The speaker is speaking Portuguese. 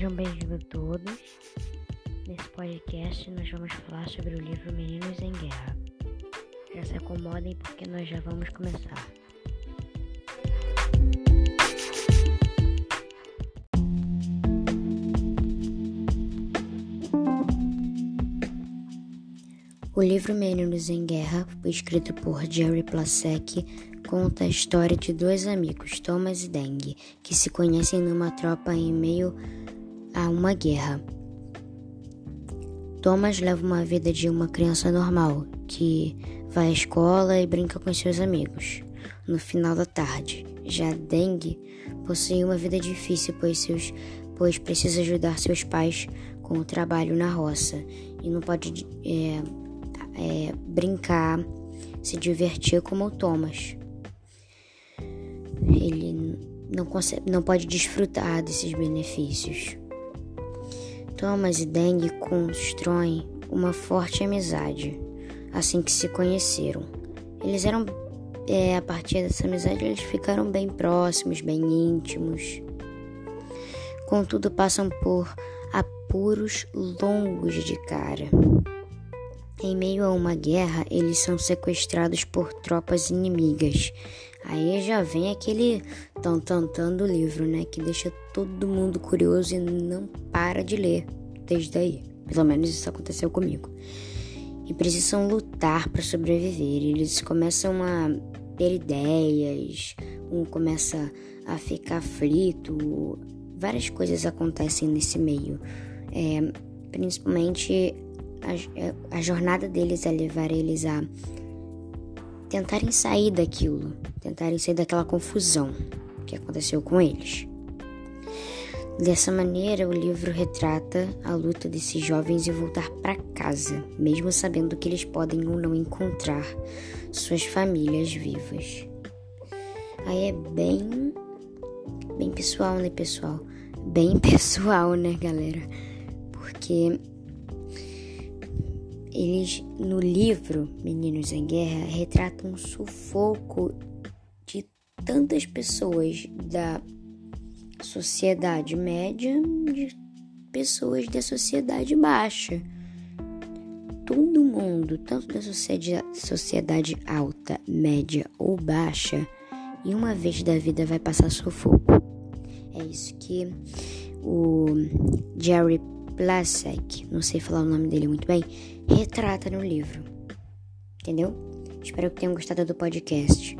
Sejam bem-vindos todos. Nesse podcast nós vamos falar sobre o livro Meninos em Guerra. Já se acomodem porque nós já vamos começar. O livro Meninos em Guerra, escrito por Jerry Plasek, conta a história de dois amigos, Thomas e Deng, que se conhecem numa tropa em meio a uma guerra. Thomas leva uma vida de uma criança normal, que vai à escola e brinca com seus amigos. No final da tarde, já Deng possui uma vida difícil, pois, seus, pois precisa ajudar seus pais com o trabalho na roça e não pode é, é, brincar, se divertir como o Thomas ele não, consegue, não pode desfrutar desses benefícios. Thomas e Deng constroem uma forte amizade assim que se conheceram. Eles eram, é, a partir dessa amizade, eles ficaram bem próximos, bem íntimos. Contudo, passam por apuros longos de cara. Em meio a uma guerra, eles são sequestrados por tropas inimigas Aí já vem aquele tan do livro, né? Que deixa todo mundo curioso e não para de ler desde aí. Pelo menos isso aconteceu comigo. E precisam lutar para sobreviver. Eles começam a ter ideias, um começa a ficar aflito. Várias coisas acontecem nesse meio. É, principalmente a, a jornada deles é levar eles a tentarem sair daquilo, tentarem sair daquela confusão que aconteceu com eles. Dessa maneira, o livro retrata a luta desses jovens em voltar para casa, mesmo sabendo que eles podem ou não encontrar suas famílias vivas. Aí é bem bem pessoal, né, pessoal? Bem pessoal, né, galera? Porque eles, no livro Meninos em Guerra, retratam um sufoco de tantas pessoas da sociedade média, de pessoas da sociedade baixa. Todo mundo, tanto da sociedade alta, média ou baixa, e uma vez da vida vai passar sufoco. É isso que o Jerry Plasek, não sei falar o nome dele muito bem, retrata no livro. Entendeu? Espero que tenham gostado do podcast.